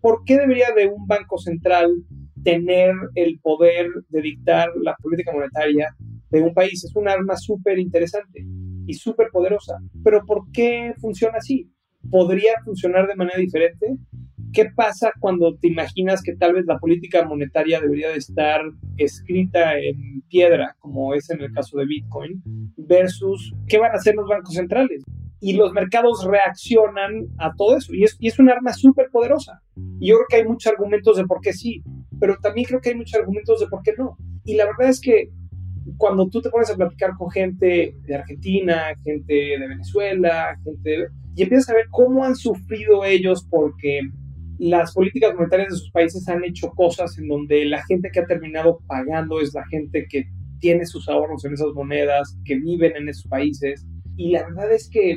¿por qué debería de un banco central tener el poder de dictar la política monetaria de un país? Es un arma súper interesante y súper poderosa. Pero ¿por qué funciona así? ¿Podría funcionar de manera diferente? ¿Qué pasa cuando te imaginas que tal vez la política monetaria debería de estar escrita en piedra, como es en el caso de Bitcoin, versus qué van a hacer los bancos centrales? Y los mercados reaccionan a todo eso. Y es, y es un arma súper poderosa. Y yo creo que hay muchos argumentos de por qué sí, pero también creo que hay muchos argumentos de por qué no. Y la verdad es que cuando tú te pones a platicar con gente de Argentina, gente de Venezuela, gente y empiezas a ver cómo han sufrido ellos porque las políticas monetarias de sus países han hecho cosas en donde la gente que ha terminado pagando es la gente que tiene sus ahorros en esas monedas, que viven en esos países. Y la verdad es que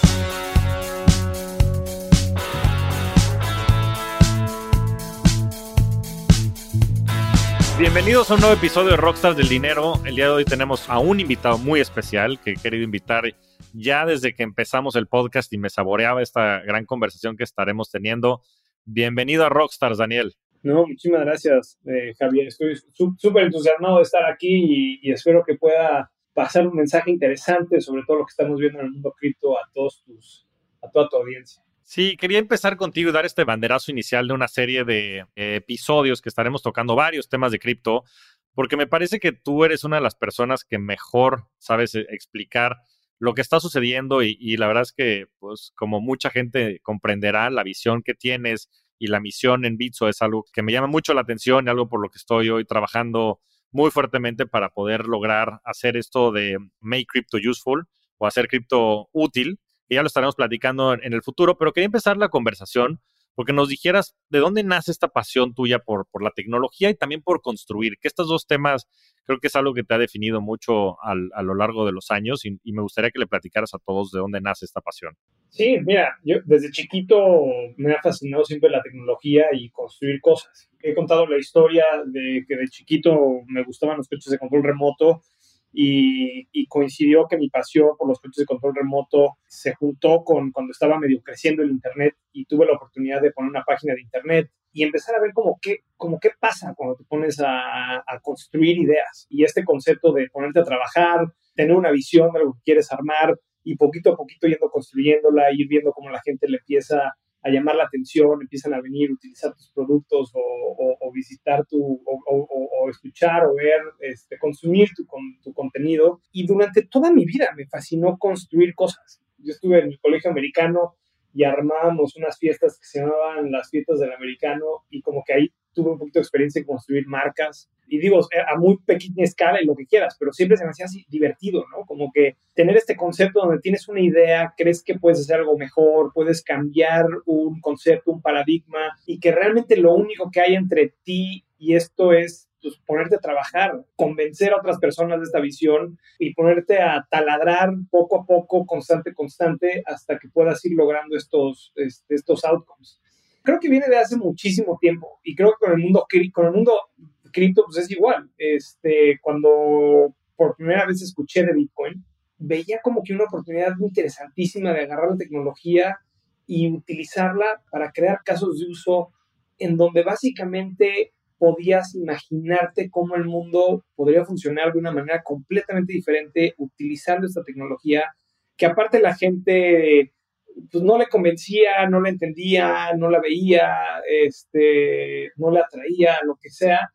Bienvenidos a un nuevo episodio de Rockstars del Dinero. El día de hoy tenemos a un invitado muy especial que he querido invitar ya desde que empezamos el podcast y me saboreaba esta gran conversación que estaremos teniendo. Bienvenido a Rockstars, Daniel. No, muchísimas gracias, eh, Javier. Estoy súper entusiasmado de estar aquí y, espero que pueda pasar un mensaje interesante sobre todo lo que estamos viendo en el mundo cripto a todos tus, a toda tu audiencia. Sí, quería empezar contigo y dar este banderazo inicial de una serie de eh, episodios que estaremos tocando varios temas de cripto, porque me parece que tú eres una de las personas que mejor sabes eh, explicar lo que está sucediendo y, la verdad es que, pues, como mucha gente comprenderá, la visión que tienes y la misión en Bitso es algo que me llama mucho la atención y algo por lo que estoy hoy trabajando muy fuertemente para poder lograr hacer esto de make crypto useful o hacer cripto útil ya lo estaremos platicando en, el futuro, pero quería empezar la conversación porque nos dijeras de dónde nace esta pasión tuya por, por la tecnología y también por construir, que estos dos temas creo que es algo que te ha definido mucho a lo largo de los años y, me gustaría que le platicaras a todos de dónde nace esta pasión. Sí, mira, yo desde chiquito me ha fascinado siempre la tecnología y construir cosas. He contado la historia de que de chiquito me gustaban los coches de control remoto y, coincidió que mi pasión por los coches de control remoto se juntó con cuando estaba medio creciendo el Internet y tuve la oportunidad de poner una página de Internet y empezar a ver como qué, como qué pasa cuando te pones a, a construir ideas. Y este concepto de ponerte a trabajar, tener una visión de lo que quieres armar y poquito a poquito yendo construyéndola, ir viendo cómo la gente le empieza a llamar la atención, empiezan a venir, utilizar tus productos o, visitar tu, o, escuchar o ver, este, consumir tu, tu contenido. Y durante toda mi vida me fascinó construir cosas. Yo estuve en el colegio americano y armábamos unas fiestas que se llamaban las fiestas del americano y como que ahí tuve un poquito de experiencia en construir marcas y digo, a muy pequeña escala y lo que quieras, pero siempre se me hacía así divertido, ¿no? Como que tener este concepto donde tienes una idea, crees que puedes hacer algo mejor, puedes cambiar un concepto, un paradigma y que realmente lo único que hay entre ti y esto es pues, ponerte a trabajar, convencer a otras personas de esta visión y ponerte a taladrar poco a poco, constante, constante, hasta que puedas ir logrando estos, este, estos outcomes creo que viene de hace muchísimo tiempo y creo que con el mundo, con el mundo cripto pues es igual. Este, cuando por primera vez escuché de Bitcoin, veía como que una oportunidad interesantísima de agarrar la tecnología y utilizarla para crear casos de uso en donde básicamente podías imaginarte cómo el mundo podría funcionar de una manera completamente diferente utilizando esta tecnología, que aparte la gente pues no le convencía, no la entendía, no la veía, este, no la atraía, lo que sea.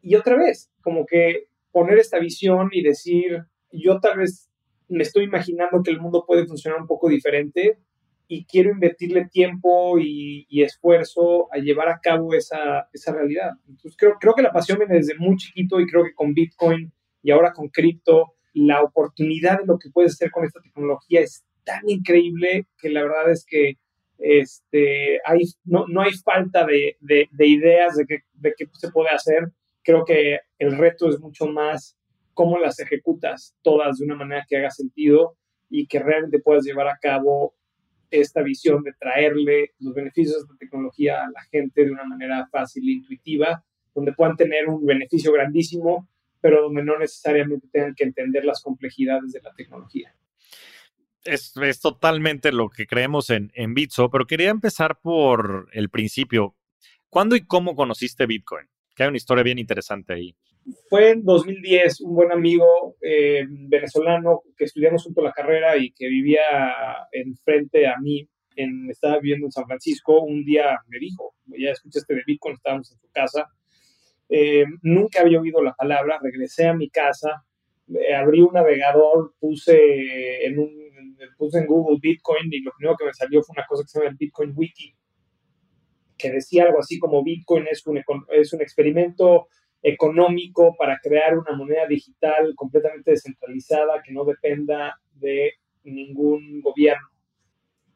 Y otra vez, como que poner esta visión y decir, yo tal vez me estoy imaginando que el mundo puede funcionar un poco diferente y quiero invertirle tiempo y, esfuerzo a llevar a cabo esa, esa, realidad. Entonces creo, creo que la pasión viene desde muy chiquito y creo que con Bitcoin y ahora con cripto, la oportunidad de lo que puedes hacer con esta tecnología es tan increíble que la verdad es que este, hay, no, no hay falta de, de, ideas de qué de se puede hacer. Creo que el reto es mucho más cómo las ejecutas todas de una manera que haga sentido y que realmente puedas llevar a cabo esta visión de traerle los beneficios de esta tecnología a la gente de una manera fácil e intuitiva, donde puedan tener un beneficio grandísimo, pero donde no necesariamente tengan que entender las complejidades de la tecnología. Es, es totalmente lo que creemos en, en Bitso, pero quería empezar por el principio. ¿Cuándo y cómo conociste Bitcoin? Que hay una historia bien interesante ahí. Fue en 2010, un buen amigo eh, venezolano que estudiamos junto a la carrera y que vivía enfrente a mí, en, estaba viviendo en San Francisco, un día me dijo, ya escuchaste de Bitcoin, estábamos en tu casa. Eh, nunca había oído la palabra, regresé a mi casa, eh, abrí un navegador, puse en, puse en Google Bitcoin y lo primero que me salió fue una cosa que se llama el Bitcoin Wiki, que decía algo así como Bitcoin es un, es un experimento económico para crear una moneda digital completamente descentralizada que no dependa de ningún gobierno.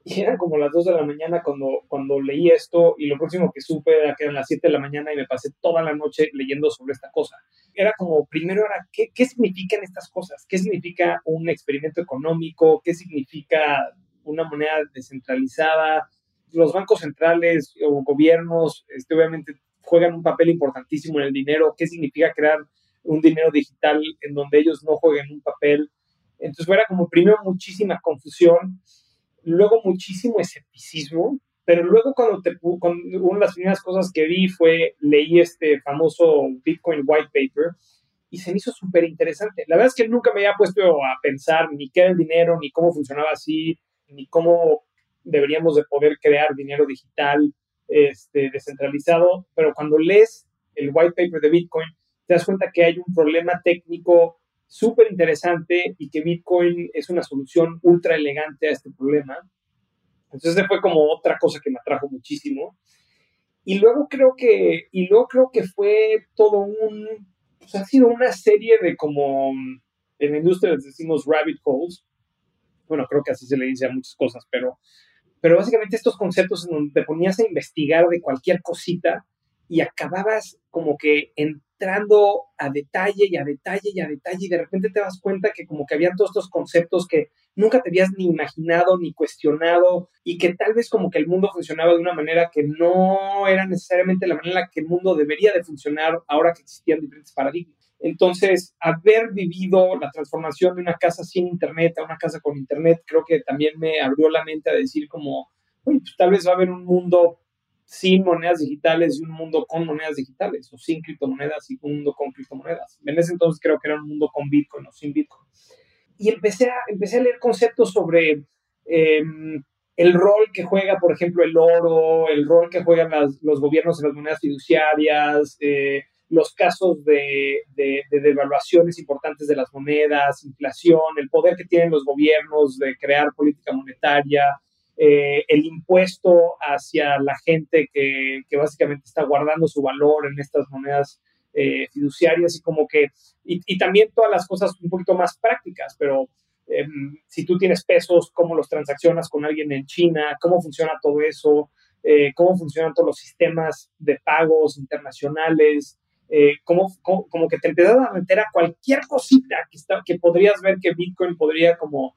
Y eran como las 2 de la mañana cuando, cuando leí esto y lo próximo que supe era que eran las 7 de la mañana y me pasé toda la noche leyendo sobre esta cosa. Era como, primero era, ¿qué, qué significan estas cosas? ¿Qué significa un experimento económico? ¿Qué significa una moneda descentralizada? Los bancos centrales o gobiernos, este, obviamente juegan un papel importantísimo en el dinero, qué significa crear un dinero digital en donde ellos no jueguen un papel. Entonces era como primero muchísima confusión, luego muchísimo escepticismo, pero luego cuando te una de las primeras cosas que vi fue leí este famoso Bitcoin White Paper y se me hizo súper interesante. La verdad es que nunca me había puesto a pensar ni qué era el dinero, ni cómo funcionaba así, ni cómo deberíamos de poder crear dinero digital este, descentralizado, pero cuando lees el white paper de Bitcoin, te das cuenta que hay un problema técnico súper interesante y que Bitcoin es una solución ultra elegante a este problema. Entonces, fue como otra cosa que me atrajo muchísimo. Y luego creo que, y luego creo que fue todo un, pues ha sido una serie de como, en la industria les decimos rabbit holes. Bueno, creo que así se le dice a muchas cosas, pero pero básicamente estos conceptos en donde te ponías a investigar de cualquier cosita y acababas como que entrando a detalle y a detalle y a detalle y de repente te das cuenta que como que habían todos estos conceptos que nunca te habías ni imaginado ni cuestionado y que tal vez como que el mundo funcionaba de una manera que no era necesariamente la manera en la que el mundo debería de funcionar ahora que existían diferentes paradigmas. Entonces, haber vivido la transformación de una casa sin internet a una casa con internet, creo que también me abrió la mente a decir como, oye, pues tal vez va a haber un mundo sin monedas digitales y un mundo con monedas digitales, o sin criptomonedas y un mundo con criptomonedas. En ese entonces creo que era un mundo con Bitcoin o sin Bitcoin. Y empecé a, empecé a leer conceptos sobre em, el rol que juega, por ejemplo, el oro, el rol que juegan los gobiernos en las monedas fiduciarias, eh, los casos de, devaluaciones importantes de las monedas, inflación, el poder que tienen los gobiernos de crear política monetaria, eh, el impuesto hacia la gente que, básicamente está guardando su valor en estas monedas eh, fiduciarias y como que, y, también todas las cosas un poquito más prácticas, pero em, si tú tienes pesos, cómo los transaccionas con alguien en China, cómo funciona todo eso, eh, cómo funcionan todos los sistemas de pagos internacionales, eh, como, como, que te empiezas a meter a cualquier cosita que, que podrías ver que Bitcoin podría como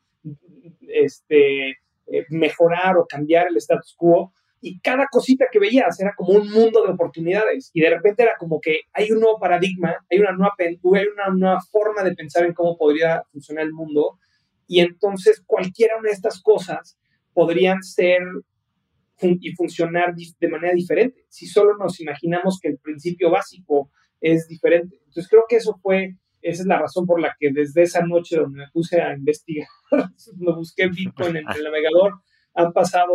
este, eh, mejorar o cambiar el status quo. Y cada cosita que veías era como un mundo de oportunidades. Y de repente era como que hay un nuevo paradigma, hay una nueva, hay una nueva forma de pensar en cómo podría funcionar el mundo. Y entonces cualquiera de estas cosas podrían ser y funcionar de manera diferente. Si solo nos imaginamos que el principio básico es diferente. Entonces creo que eso fue, esa es la razón por la que desde esa noche donde me puse a investigar, me busqué Bitcoin en el navegador, han pasado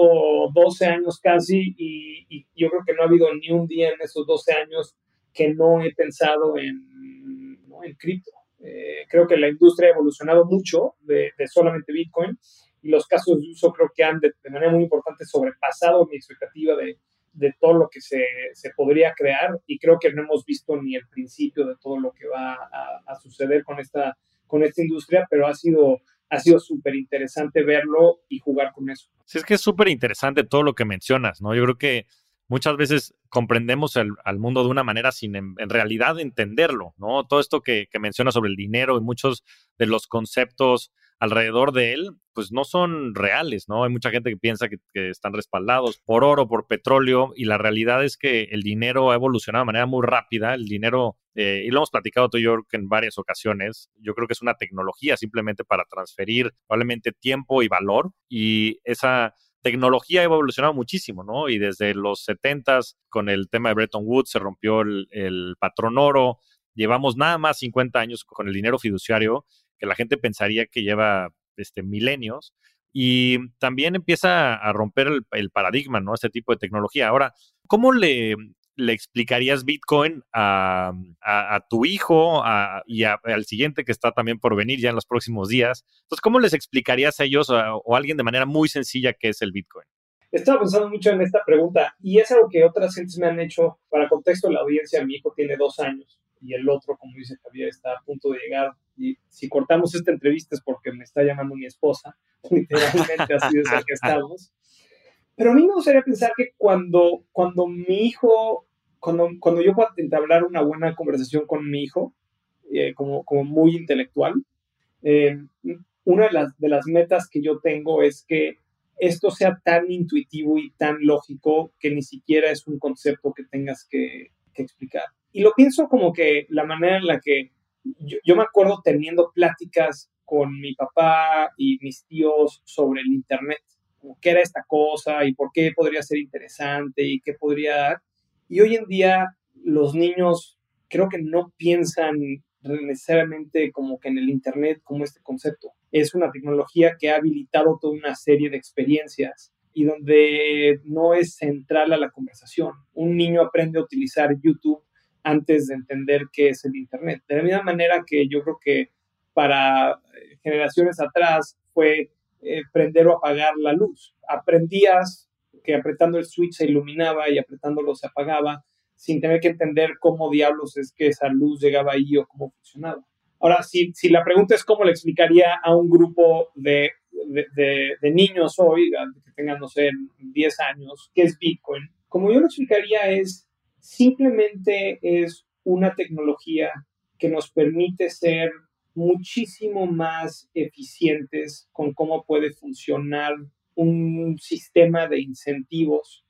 12 años casi y, yo creo que no ha habido ni un día en esos 12 años que no he pensado en, en cripto. Eh, creo que la industria ha evolucionado mucho de, de solamente Bitcoin y los casos de uso creo que han de, manera muy importante sobrepasado mi expectativa de, de todo lo que se, se, podría crear y creo que no hemos visto ni el principio de todo lo que va a, a suceder con esta, con esta industria, pero ha sido ha sido súper interesante verlo y jugar con eso. Sí, es que es súper interesante todo lo que mencionas, ¿no? Yo creo que muchas veces comprendemos al mundo de una manera sin en, realidad entenderlo, ¿no? Todo esto que, que menciona sobre el dinero y muchos de los conceptos alrededor de él, pues no son reales, ¿no? Hay mucha gente que piensa que, están respaldados por oro, por petróleo, y la realidad es que el dinero ha evolucionado de manera muy rápida. El dinero, eh, y lo hemos platicado tú y yo en varias ocasiones, yo creo que es una tecnología simplemente para transferir probablemente tiempo y valor, y esa tecnología ha evolucionado muchísimo, ¿no? Y desde los 70s, con el tema de Bretton Woods, se rompió el, el patrón oro. Llevamos nada más 50 años con el dinero fiduciario que la gente pensaría que lleva este, milenios. Y también empieza a romper el, paradigma, ¿no? Este tipo de tecnología. Ahora, ¿cómo le, explicarías Bitcoin a, tu hijo y al siguiente que está también por venir ya en los próximos días? Entonces, ¿cómo les explicarías a ellos o a alguien de manera muy sencilla qué es el Bitcoin? Estaba pensando mucho en esta pregunta y es algo que otras gentes me han hecho. Para contexto, la audiencia, mi hijo tiene dos años y el otro, como dice Javier, está a punto de llegar. Y si cortamos esta entrevista es porque me está llamando mi esposa, literalmente así es el que estamos. Pero a mí me gustaría pensar que cuando, cuando mi hijo, cuando, cuando yo pueda entablar una buena conversación con mi hijo, eh, como, como muy intelectual, eh, una de las, de las metas que yo tengo es que esto sea tan intuitivo y tan lógico que ni siquiera es un concepto que tengas que, que explicar. Y lo pienso como que la manera en la que yo, me acuerdo teniendo pláticas con mi papá y mis tíos sobre el Internet, como qué era esta cosa y por qué podría ser interesante y qué podría dar. Y hoy en día los niños creo que no piensan necesariamente como que en el Internet como este concepto. Es una tecnología que ha habilitado toda una serie de experiencias y donde no es central a la conversación. Un niño aprende a utilizar YouTube antes de entender qué es el Internet. De la misma manera que yo creo que para eh, generaciones atrás fue eh, prender o apagar la luz. Aprendías que apretando el switch se iluminaba y apretándolo se apagaba sin tener que entender cómo diablos es que esa luz llegaba ahí o cómo funcionaba. Ahora, si, si la pregunta es cómo le explicaría a un grupo de, de, de niños hoy, que tengan, no sé, 10 años, qué es Bitcoin, como yo lo explicaría es simplemente es una tecnología que nos permite ser muchísimo más eficientes con cómo puede funcionar un sistema de incentivos,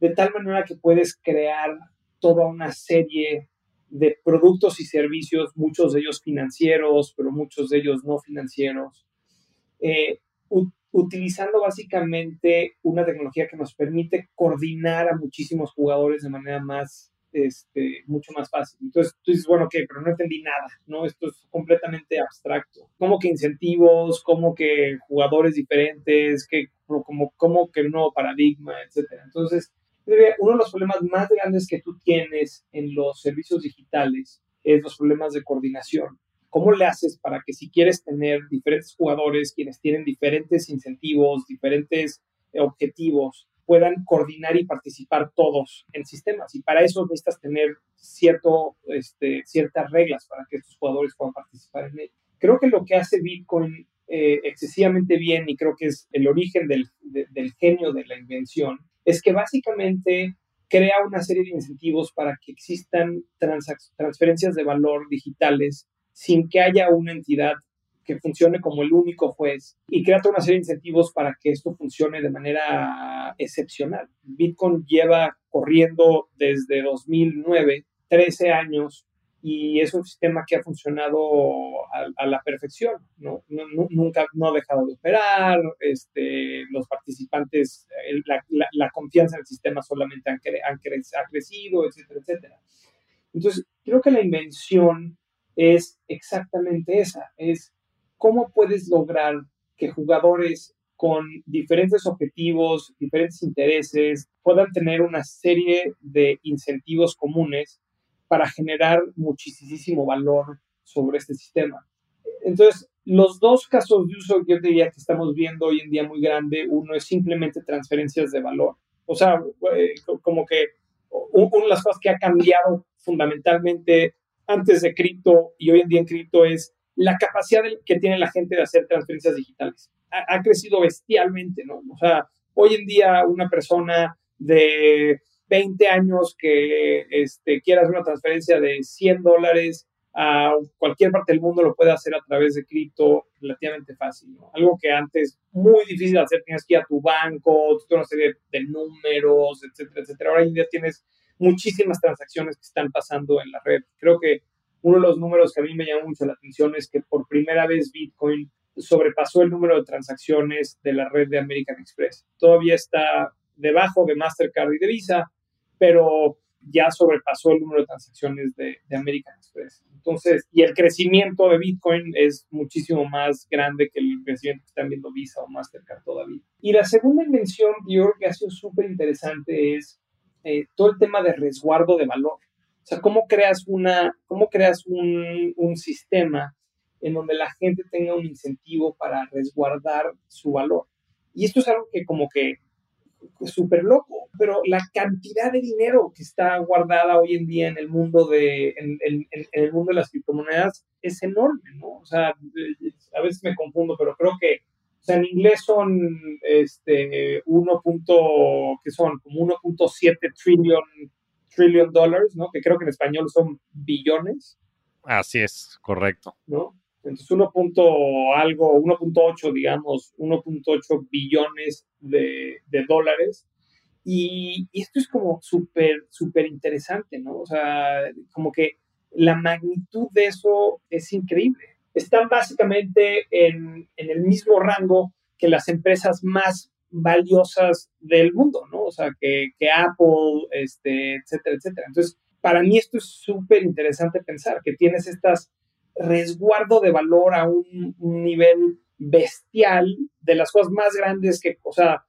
de tal manera que puedes crear toda una serie de productos y servicios, muchos de ellos financieros, pero muchos de ellos no financieros, eh, utilizando básicamente una tecnología que nos permite coordinar a muchísimos jugadores de manera más, este, mucho más fácil. Entonces tú dices, bueno, ok, pero no entendí nada, ¿no? Esto es completamente abstracto. ¿Cómo que incentivos? ¿Cómo que jugadores diferentes? que como, ¿Cómo que un nuevo paradigma? Etcétera. Entonces, uno de los problemas más grandes que tú tienes en los servicios digitales es los problemas de coordinación. ¿Cómo le haces para que si quieres tener diferentes jugadores, quienes tienen diferentes incentivos, diferentes eh, objetivos, puedan coordinar y participar todos en sistemas? Y para eso necesitas tener cierto, este, ciertas reglas para que estos jugadores puedan participar en él. Creo que lo que hace Bitcoin eh, excesivamente bien, y creo que es el origen del, del genio de la invención, es que básicamente crea una serie de incentivos para que existan transferencias de valor digitales sin que haya una entidad que funcione como el único juez y crea toda una serie de incentivos para que esto funcione de manera excepcional. Bitcoin lleva corriendo desde 2009, 13 años, y es un sistema que ha funcionado a, la perfección, ¿no? nunca no ha dejado de operar, este, los participantes, la, confianza en el sistema solamente han, han ha crecido, etcétera, etcétera. Entonces, creo que la invención es exactamente esa, es cómo puedes lograr que jugadores con diferentes objetivos, diferentes intereses, puedan tener una serie de incentivos comunes para generar muchísimo valor sobre este sistema. Entonces, los dos casos de uso que yo diría que estamos viendo hoy en día muy grande, uno es simplemente transferencias de valor. O sea, eh, como que una de las cosas que ha cambiado fundamentalmente antes de cripto y hoy en día en cripto es la capacidad que tiene la gente de hacer transferencias digitales. Ha, crecido bestialmente, ¿no? O sea, hoy en día una persona de 20 años que este, quieras una transferencia de 100 dólares a cualquier parte del mundo lo puede hacer a través de cripto relativamente fácil. Algo que antes muy difícil de hacer, tienes que ir a tu banco, toda una serie de números, etcétera, etcétera. Ahora en día tienes muchísimas transacciones que están pasando en la red. Creo que uno de los números que a mí me llama mucho la atención es que por primera vez Bitcoin sobrepasó el número de transacciones de la red de American Express. Todavía está debajo de Mastercard y de Visa, pero ya sobrepasó el número de transacciones de, American Express. Entonces, y el crecimiento de Bitcoin es muchísimo más grande que el crecimiento que están viendo Visa o Mastercard todavía. Y la segunda invención, yo que ha sido súper interesante es eh, todo el tema de resguardo de valor. O sea, cómo creas, una, cómo creas un, un sistema en donde la gente tenga un incentivo para resguardar su valor. Y esto es algo que como que súper loco, pero la cantidad de dinero que está guardada hoy en día en el mundo de, en, el mundo de las criptomonedas es enorme, ¿no? O sea, a veces me confundo, pero creo que, sea, en inglés son este 1. que son como 1.7 trillion trillion dólares, ¿no? Que creo que en español son billones. Así es, correcto. ¿No? Entonces, 1. algo, 1.8, digamos, 1.8 billones de, dólares. Y, esto es como súper, súper interesante, ¿no? O sea, como que la magnitud de eso es increíble. Están básicamente en, el mismo rango que las empresas más valiosas del mundo, ¿no? O sea, que, Apple, este, etcétera, etcétera. Entonces, para mí esto es súper interesante pensar que tienes estas resguardo de valor a un, nivel bestial de las cosas más grandes que, o sea,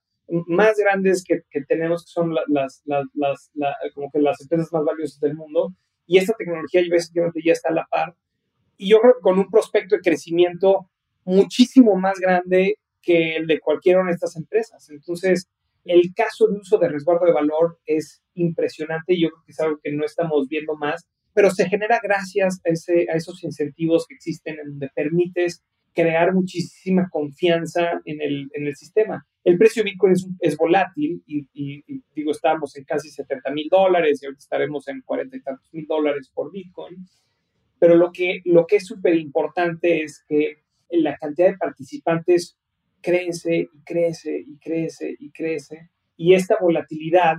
más grandes que, tenemos, que son las, las, como que las empresas más valiosas del mundo. Y esta tecnología básicamente ya está a la par. Y yo creo que con un prospecto de crecimiento muchísimo más grande que el de cualquiera de estas empresas. Entonces, el caso de uso de resguardo de valor es impresionante y yo creo que es algo que no estamos viendo más pero se genera gracias a, ese, a esos incentivos que existen en donde permites crear muchísima confianza en el, en el sistema. El precio de Bitcoin es, es volátil y, digo, estábamos en casi 70 mil dólares y ahorita estaremos en 40 y tantos mil dólares por Bitcoin. Pero lo que, lo que es súper importante es que la cantidad de participantes crece y crece y crece y crece. Y esta volatilidad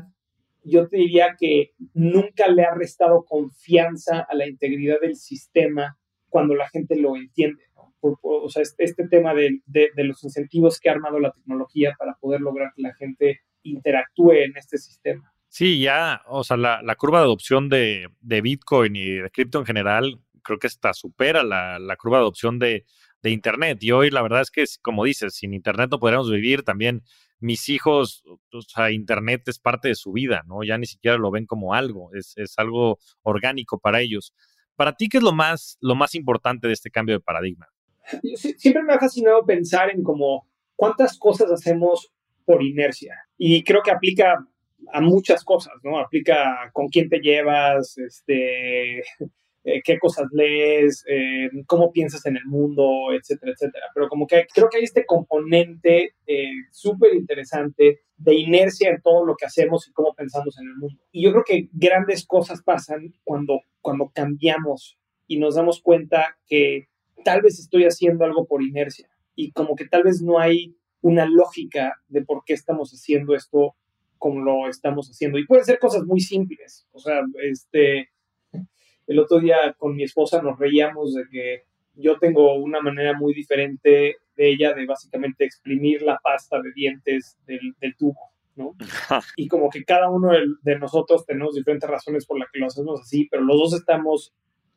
yo te diría que nunca le ha restado confianza a la integridad del sistema cuando la gente lo entiende. o sea, este, este tema de, los incentivos que ha armado la tecnología para poder lograr que la gente interactúe en este sistema. Sí, ya, o sea, la, curva de adopción de, Bitcoin y de cripto en general, creo que hasta supera la, la curva de adopción de, de Internet. Y hoy la verdad es que, como dices, sin Internet no podríamos vivir. También mis hijos, o sea, Internet es parte de su vida, ¿no? Ya ni siquiera lo ven como algo, es, algo orgánico para ellos. Para ti, ¿qué es lo más, lo más importante de este cambio de paradigma? Siempre me ha fascinado pensar en cómo cuántas cosas hacemos por inercia. Y creo que aplica a muchas cosas, ¿no? Aplica con quién te llevas, este, eh, qué cosas lees, eh, cómo piensas en el mundo, etcétera, etcétera. Pero como que creo que hay este componente eh, súper interesante de inercia en todo lo que hacemos y cómo pensamos en el mundo. Y yo creo que grandes cosas pasan cuando, cuando cambiamos y nos damos cuenta que tal vez estoy haciendo algo por inercia y como que tal vez no hay una lógica de por qué estamos haciendo esto como lo estamos haciendo. Y pueden ser cosas muy simples. O sea, este, el otro día con mi esposa nos reíamos de que yo tengo una manera muy diferente de ella de básicamente exprimir la pasta de dientes del, tubo, ¿no? y como que cada uno de, nosotros tenemos diferentes razones por las que lo hacemos así, pero los dos estamos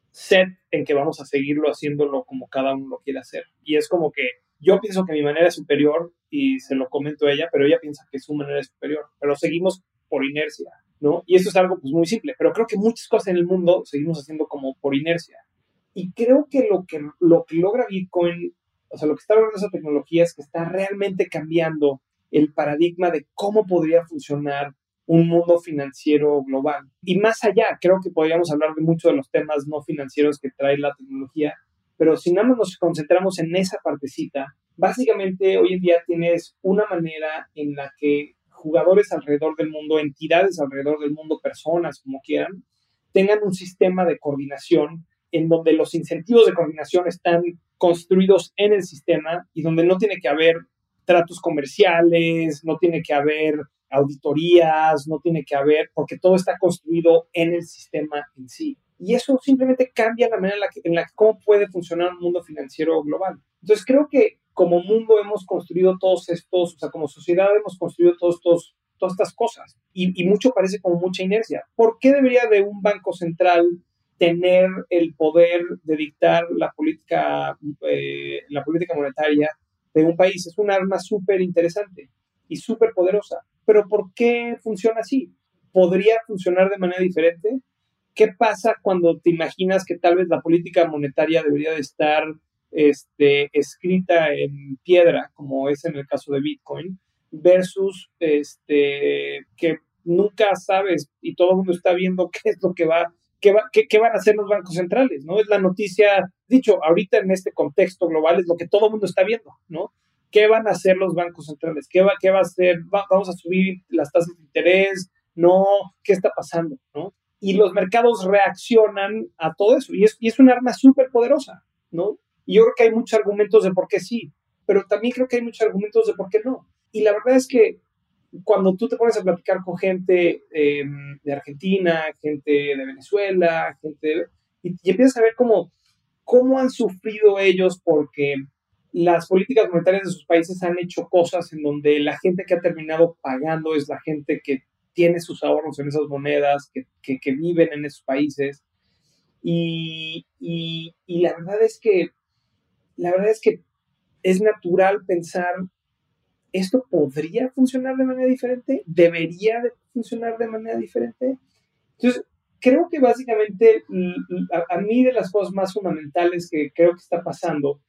set en que vamos a seguirlo haciéndolo como cada uno lo quiere hacer. Y es como que yo pienso que mi manera es superior y se lo comento a ella, pero ella piensa que su manera es superior, pero seguimos por inercia. ¿No? Y esto es algo pues muy simple, pero creo que muchas cosas en el mundo seguimos haciendo como por inercia. Y creo que lo que, lo que logra Bitcoin, o sea, lo que está logrando esa tecnología es que está realmente cambiando el paradigma de cómo podría funcionar un mundo financiero global. Y más allá, creo que podríamos hablar de muchos de los temas no financieros que trae la tecnología, pero si nada más nos concentramos en esa partecita, básicamente hoy en día tienes una manera en la que jugadores alrededor del mundo, entidades alrededor del mundo, personas, como quieran, tengan un sistema de coordinación en donde los incentivos de coordinación están construidos en el sistema y donde no tiene que haber tratos comerciales, no tiene que haber auditorías, no tiene que haber, porque todo está construido en el sistema en sí. Y eso simplemente cambia la manera en la que, en la cómo puede funcionar un mundo financiero global. Entonces creo que como mundo hemos construido todos estos, o sea, como sociedad hemos construido todos estos, todas estas cosas y, mucho parece como mucha inercia. ¿Por qué debería de un banco central tener el poder de dictar la política, eh, la política monetaria de un país? Es un arma súper interesante y súper poderosa. Pero ¿por qué funciona así? ¿Podría funcionar de manera diferente? ¿Qué pasa cuando te imaginas que tal vez la política monetaria debería de estar este, escrita en piedra, como es en el caso de Bitcoin, versus este, que nunca sabes y todo el mundo está viendo qué es lo que va, qué, va, qué, qué van a hacer los bancos centrales, ¿no? Es la noticia, dicho, ahorita en este contexto global es lo que todo el mundo está viendo, ¿no? ¿Qué van a hacer los bancos centrales? ¿Qué va, qué va a hacer? ¿Vamos a subir las tasas de interés? No, ¿qué está pasando? ¿no? y los mercados reaccionan a todo eso. Y es, y es un arma súper poderosa, ¿no? Y yo creo que hay muchos argumentos de por qué sí, pero también creo que hay muchos argumentos de por qué no. Y la verdad es que cuando tú te pones a platicar con gente em, de Argentina, gente de Venezuela, gente y, y, empiezas a ver cómo, cómo han sufrido ellos porque las políticas monetarias de sus países han hecho cosas en donde la gente que ha terminado pagando es la gente que tiene sus ahorros en esas monedas, que, que, viven en esos países. Y, y, y, la verdad es que, la verdad es que es natural pensar, ¿esto podría funcionar de manera diferente? ¿Debería de funcionar de manera diferente? Entonces, creo que básicamente a, a mí de las cosas más fundamentales que creo que está pasando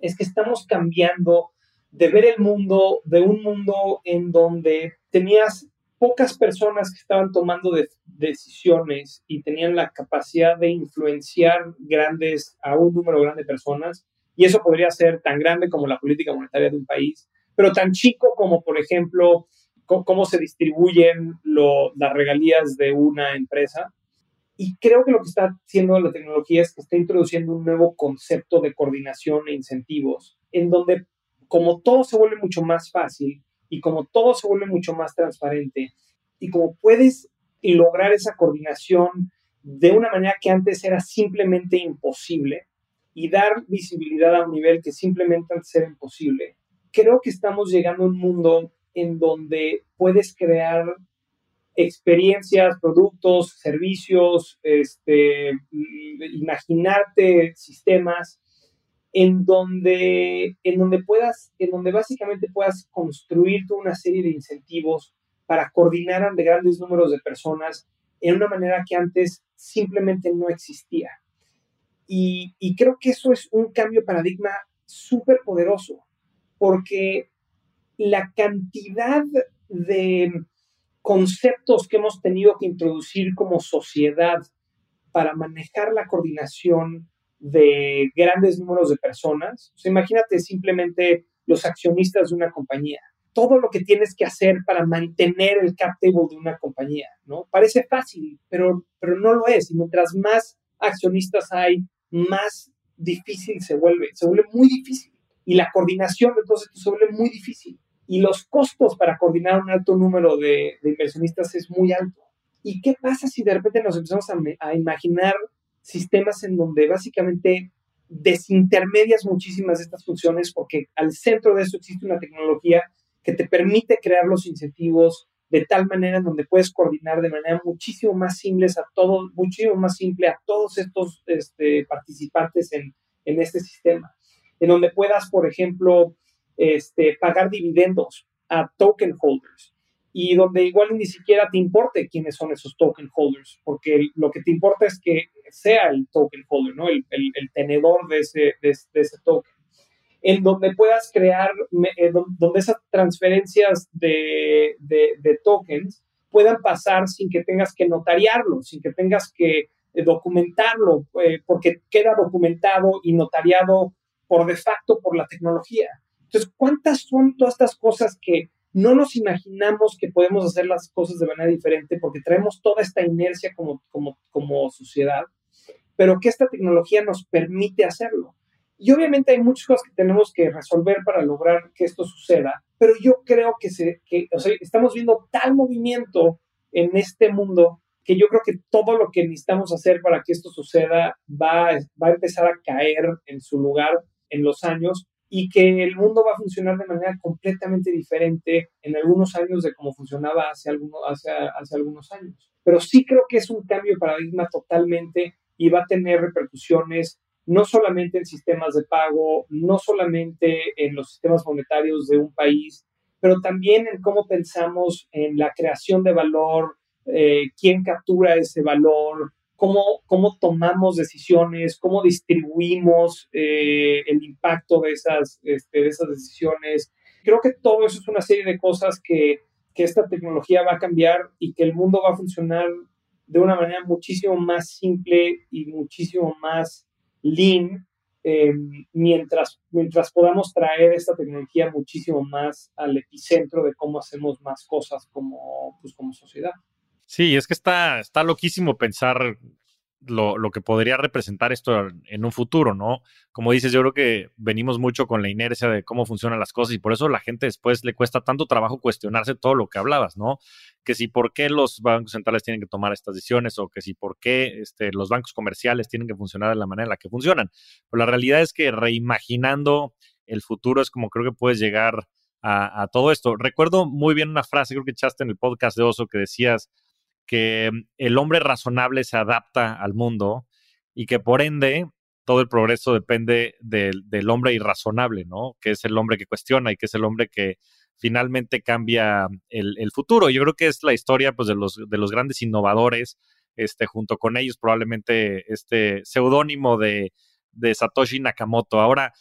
es que estamos cambiando de ver el mundo, de un mundo en donde tenías pocas personas que estaban tomando decisiones y tenían la capacidad de influenciar grandes a un número grande de personas, y eso podría ser tan grande como la política monetaria de un país, pero tan chico como, por ejemplo, cómo se distribuyen las regalías de una empresa. Y creo que lo que está haciendo la tecnología es que está introduciendo un nuevo concepto de coordinación e incentivos, en donde como todo se vuelve mucho más fácil, y como todo se vuelve mucho más transparente y como puedes lograr esa coordinación de una manera que antes era simplemente imposible y dar visibilidad a un nivel que simplemente antes era imposible, creo que estamos llegando a un mundo en donde puedes crear experiencias, productos, servicios, este, imaginarte sistemas en donde, en donde puedas, en donde básicamente puedas construir toda una serie de incentivos para coordinar ante grandes números de personas en una manera que antes simplemente no existía. Y, y creo que eso es un cambio de paradigma súper poderoso, porque la cantidad de conceptos que hemos tenido que introducir como sociedad para manejar la coordinación de grandes números de personas. imagínate simplemente los accionistas de una compañía. Todo lo que tienes que hacer para mantener el cap de una compañía, ¿no? Parece fácil, pero, pero no lo es. Y mientras más accionistas hay, más difícil se vuelve. Se vuelve muy difícil. Y la coordinación de todo esto se vuelve muy difícil. Y los costos para coordinar un alto número de, inversionistas es muy alto. ¿Y qué pasa si de repente nos empezamos a imaginar sistemas en donde básicamente desintermedias muchísimas de estas funciones porque al centro de eso existe una tecnología que te permite crear los incentivos de tal manera en donde puedes coordinar de manera muchísimo más simple a todos, muchísimo más simple a todos estos este, participantes en, en, este sistema, en donde puedas, por ejemplo, este, pagar dividendos a token holders, y donde igual ni siquiera te importe quiénes son esos token holders, porque lo que te importa es que sea el token holder, ¿no? El, el, tenedor de ese, de, ese token. En donde puedas crear, eh, donde esas transferencias de, de, de, tokens puedan pasar sin que tengas que notariarlo, sin que tengas que eh, documentarlo, eh, porque queda documentado y notariado por de facto por la tecnología. Entonces, ¿cuántas son todas estas cosas que no nos imaginamos que podemos hacer las cosas de manera diferente porque traemos toda esta inercia como, como, como sociedad, pero que esta tecnología nos permite hacerlo. Y obviamente hay muchas cosas que tenemos que resolver para lograr que esto suceda, pero yo creo que, se, que estamos viendo tal movimiento en este mundo que yo creo que todo lo que necesitamos hacer para que esto suceda va, va a empezar a caer en su lugar en los años y que el mundo va a funcionar de manera completamente diferente en algunos años de cómo funcionaba hace, algunos, hace, hace algunos años. Pero sí creo que es un cambio de paradigma totalmente y va a tener repercusiones no solamente en sistemas de pago, no solamente en los sistemas monetarios de un país, pero también en cómo pensamos en la creación de valor, eh, quién captura ese valor, cómo, tomamos decisiones, cómo distribuimos eh, el impacto de esas, este, de esas decisiones. Creo que todo eso es una serie de cosas que, esta tecnología va a cambiar y que el mundo va a funcionar de una manera muchísimo más simple y muchísimo más lean em, mientras, podamos traer esta tecnología muchísimo más al epicentro de cómo hacemos más cosas como, pues, como sociedad. Sí, es que está, está loquísimo pensar lo, lo, que podría representar esto en un futuro, ¿no? Como dices, yo creo que venimos mucho con la inercia de cómo funcionan las cosas y por eso la gente después le cuesta tanto trabajo cuestionarse todo lo que hablabas, ¿no? Que si por qué los bancos centrales tienen que tomar estas decisiones o que si por qué este, los bancos comerciales tienen que funcionar de la manera en la que funcionan. Pero la realidad es que reimaginando el futuro es como creo que puedes llegar a, todo esto. Recuerdo muy bien una frase, creo que echaste en el podcast de Oso, que decías, que el hombre razonable se adapta al mundo y que por ende todo el progreso depende del, hombre irrazonable, ¿no? Que es el hombre que cuestiona y que es el hombre que finalmente cambia el, futuro. Yo creo que es la historia pues, de, los, de los grandes innovadores, este, junto con ellos probablemente este seudónimo de, de Satoshi Nakamoto. Ahora,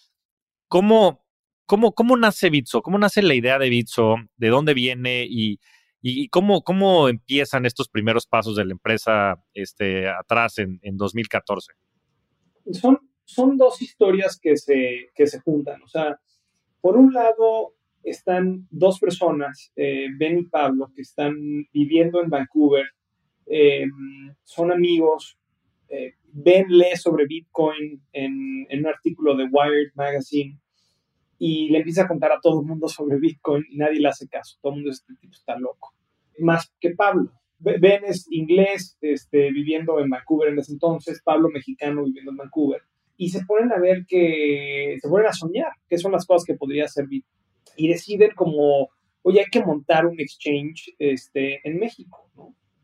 ¿cómo, cómo, ¿cómo nace Bitso? ¿Cómo nace la idea de Bitso? ¿De dónde viene? Y, ¿Y cómo, cómo empiezan estos primeros pasos de la empresa este, atrás en, en 2014? Son, son dos historias que se, que se juntan. O sea, por un lado están dos personas, eh, Ben y Pablo, que están viviendo en Vancouver. Eh, son amigos. Eh, ben lee sobre Bitcoin en, en un artículo de Wired Magazine y le empieza a contar a todo el mundo sobre Bitcoin y nadie le hace caso. Todo el mundo este tipo está loco. Más que Pablo. Ben es inglés, este, viviendo en Vancouver en ese entonces, Pablo mexicano viviendo en Vancouver. Y se ponen a ver que, se ponen a soñar qué son las cosas que podría Bitcoin. Y deciden como, oye, hay que montar un exchange este, en México.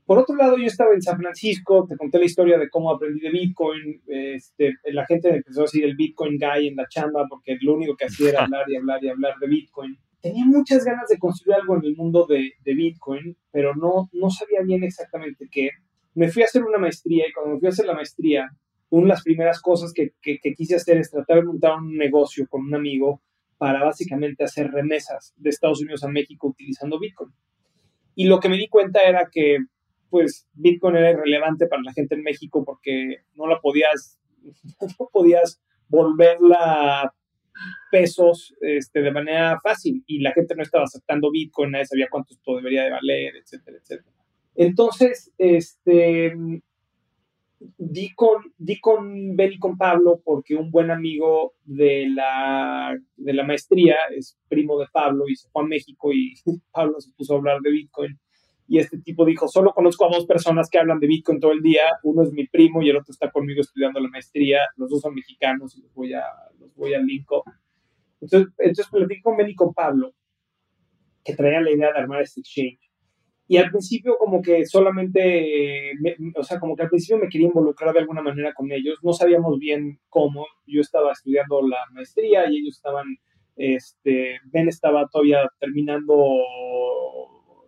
Por otro lado, yo estaba en San Francisco, te conté la historia de cómo aprendí de Bitcoin. Este, la gente empezó a decir el Bitcoin guy en la chamba porque lo único que hacía era hablar y hablar y hablar de Bitcoin. Tenía muchas ganas de construir algo en el mundo de, de Bitcoin, pero no, no sabía bien exactamente qué. Me fui a hacer una maestría y cuando me fui a hacer la maestría, una de las primeras cosas que, que, que quise hacer es tratar de montar un negocio con un amigo para básicamente hacer remesas de Estados Unidos a México utilizando Bitcoin. Y lo que me di cuenta era que pues Bitcoin era irrelevante para la gente en México porque no la podías, no podías volverla pesos este, de manera fácil y la gente no estaba aceptando Bitcoin, nadie sabía cuánto esto debería de valer, etcétera, etcétera. Entonces, este, di con, di con Ben y con Pablo porque un buen amigo de la, de la maestría es primo de Pablo y se fue a México y Pablo se puso a hablar de Bitcoin y este tipo dijo, solo conozco a dos personas que hablan de Bitcoin todo el día, uno es mi primo y el otro está conmigo estudiando la maestría, los dos son mexicanos y los voy a, los voy a link up. Entonces, entonces platiqué con con Pablo, que traían la idea de armar este exchange. Y al principio como que solamente, o sea, como que al principio me quería involucrar de alguna manera con ellos, no sabíamos bien cómo, yo estaba estudiando la maestría y ellos estaban, este, Ben estaba todavía terminando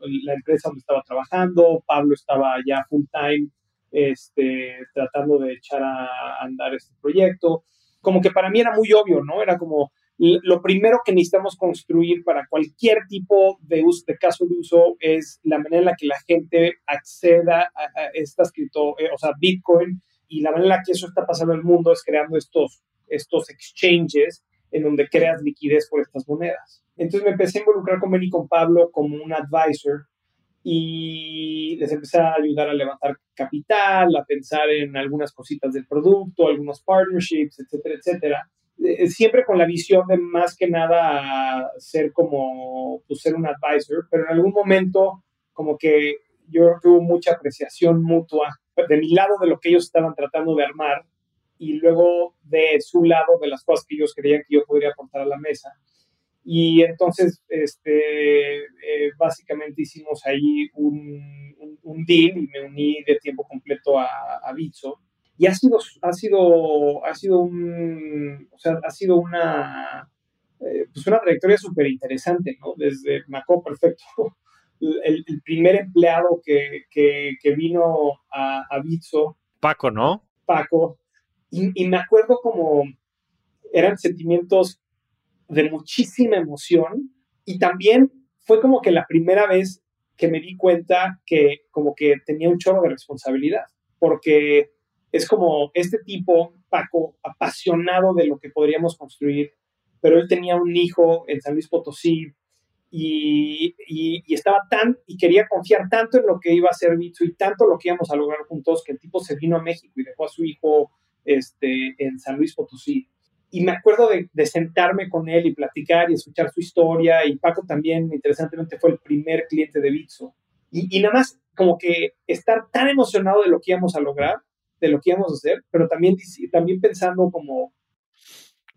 la empresa donde estaba trabajando, Pablo estaba ya full time este, tratando de echar a andar este proyecto. Como que para mí era muy obvio, ¿no? Era como lo primero que necesitamos construir para cualquier tipo de, uso, de caso de uso es la manera en la que la gente acceda a, esta escrito, eh, o sea, Bitcoin, y la manera en la que eso está pasando en el mundo es creando estos, estos exchanges en donde creas liquidez por estas monedas. Entonces me empecé a involucrar con Ben y con Pablo como un advisor y les empecé a ayudar a levantar capital, a pensar en algunas cositas del producto, algunos partnerships, etcétera, etcétera. Eh, siempre con la visión de más que nada ser como, pues, ser un advisor, pero en algún momento como que yo creo que hubo mucha apreciación mutua de mi lado de lo que ellos estaban tratando de armar y luego de su lado de las cosas que ellos creían que yo podría aportar a la mesa. Y entonces, este, eh, básicamente hicimos ahí un, un, deal y me uní de tiempo completo a, a Bitso. Y ha sido, ha sido, ha sido un, o sea, ha sido una, eh, pues una trayectoria súper interesante, ¿no? Desde, acuerdo perfecto, el, el primer empleado que, que, que vino a, a Bitso. Paco, ¿no? Paco. Y, y me acuerdo como eran sentimientos de muchísima emoción y también fue como que la primera vez que me di cuenta que como que tenía un chorro de responsabilidad, porque es como este tipo, Paco, apasionado de lo que podríamos construir, pero él tenía un hijo en San Luis Potosí y, y, estaba tan y quería confiar tanto en lo que iba a ser Bitsu y tanto lo que íbamos a lograr juntos que el tipo se vino a México y dejó a su hijo este, en San Luis Potosí. Y me acuerdo de, sentarme con él y platicar y escuchar su historia. Y Paco también, interesantemente, fue el primer cliente de Bitso. Y, y nada más como que estar tan emocionado de lo que íbamos a lograr, de lo que íbamos a hacer, pero también, también pensando como,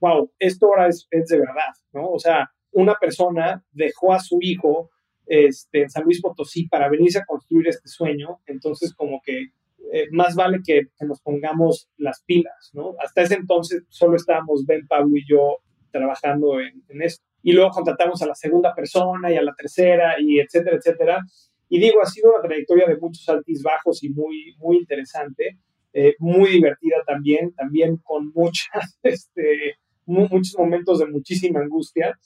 wow, esto ahora es, es de verdad, ¿no? O sea, una persona dejó a su hijo este, en San Luis Potosí para venirse a construir este sueño, entonces como que eh, más vale que, nos pongamos las pilas, ¿no? Hasta ese entonces solo estábamos Ben, Pablo y yo trabajando en, esto. Y luego contratamos a la segunda persona y a la tercera y etcétera, etcétera. Y digo, ha sido una trayectoria de muchos altibajos y muy, muy interesante, eh, muy divertida también, también con muchas, este, muchos momentos de muchísima angustia.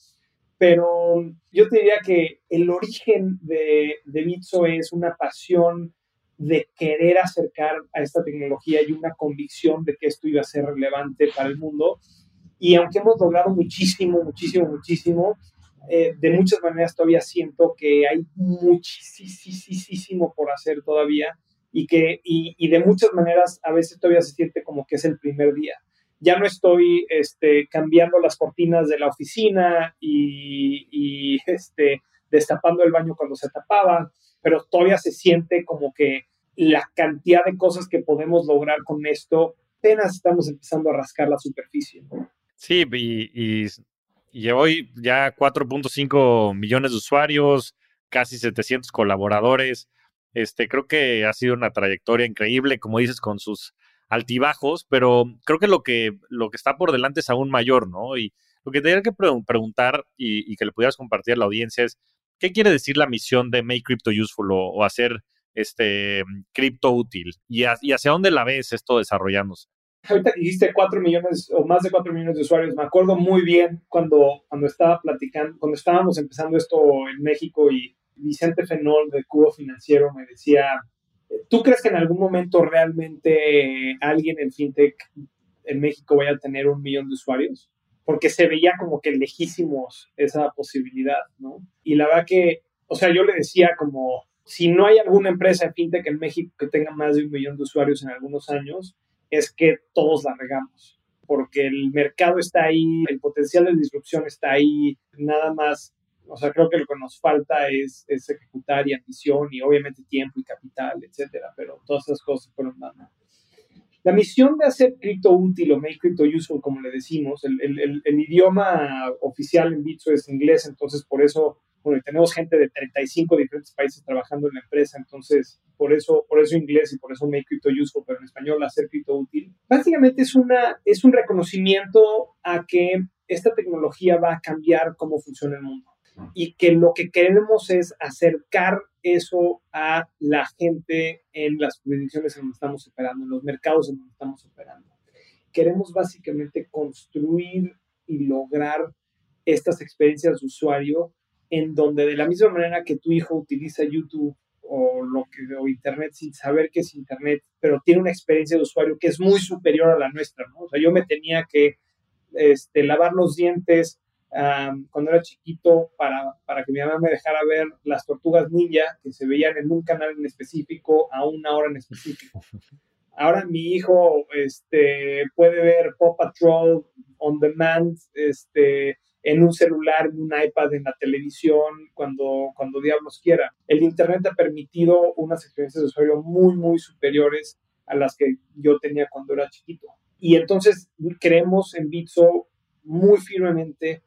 Pero yo te diría que el origen de, de Bitso es una pasión de querer acercar a esta tecnología y una convicción de que esto iba a ser relevante para el mundo. Y aunque hemos logrado muchísimo, muchísimo, muchísimo, eh, de muchas maneras todavía siento que hay muchísimo por hacer todavía y que y, de muchas maneras a veces todavía se siente como que es el primer día. Ya no estoy este, cambiando las cortinas de la oficina y, y este, destapando el baño cuando se tapaba pero todavía se siente como que la cantidad de cosas que podemos lograr con esto, apenas estamos empezando a rascar la superficie. Sí, y, y, y hoy ya 4.5 millones de usuarios, casi 700 colaboradores. Este, creo que ha sido una trayectoria increíble, como dices, con sus altibajos, pero creo que lo que, lo que está por delante es aún mayor, ¿no? Y lo que tendría que preguntar y, y, que le pudieras compartir a la audiencia es, ¿Qué quiere decir la misión de Make Crypto Useful o, hacer este cripto útil? ¿Y, hacia dónde la ves esto desarrollándose? Ahorita dijiste 4 millones o más de 4 millones de usuarios. Me acuerdo muy bien cuando, cuando estaba platicando, cuando estábamos empezando esto en México y Vicente Fenol de Cubo Financiero me decía, ¿tú crees que en algún momento realmente alguien en FinTech en México vaya a tener un millón de usuarios? Porque se veía como que lejísimos esa posibilidad, ¿no? Y la verdad que, o sea, yo le decía como, si no hay alguna empresa de fintech en México que tenga más de un millón de usuarios en algunos años, es que todos la regamos, porque el mercado está ahí, el potencial de disrupción está ahí, nada más, o sea, creo que lo que nos falta es, es ejecutar y ambición y obviamente tiempo y capital, etcétera, pero todas esas cosas fueron dando. La misión de hacer cripto útil o make crypto useful, como le decimos, el, el, el, idioma oficial en Bitso es inglés, entonces por eso bueno, tenemos gente de 35 diferentes países trabajando en la empresa, entonces por eso, por eso inglés y por eso make crypto useful, pero en español hacer cripto útil. Básicamente es, una, es un reconocimiento a que esta tecnología va a cambiar cómo funciona el mundo y que lo que queremos es acercar eso a la gente en las jurisdicciones en donde estamos operando, en los mercados en donde estamos operando. Queremos básicamente construir y lograr estas experiencias de usuario en donde de la misma manera que tu hijo utiliza YouTube o lo que o internet sin saber qué es internet, pero tiene una experiencia de usuario que es muy superior a la nuestra, ¿no? O sea, yo me tenía que este, lavar los dientes cuando era chiquito para, para que mi mamá me dejara ver las tortugas ninja que se veían en un canal en específico a una hora en específico. Ahora mi hijo este, puede ver Paw Patrol on demand este, en un celular, en un iPad, en la televisión, cuando, cuando diablos quiera. El Internet ha permitido unas experiencias de usuario muy, muy superiores a las que yo tenía cuando era chiquito. Y entonces creemos en Bitso muy firmemente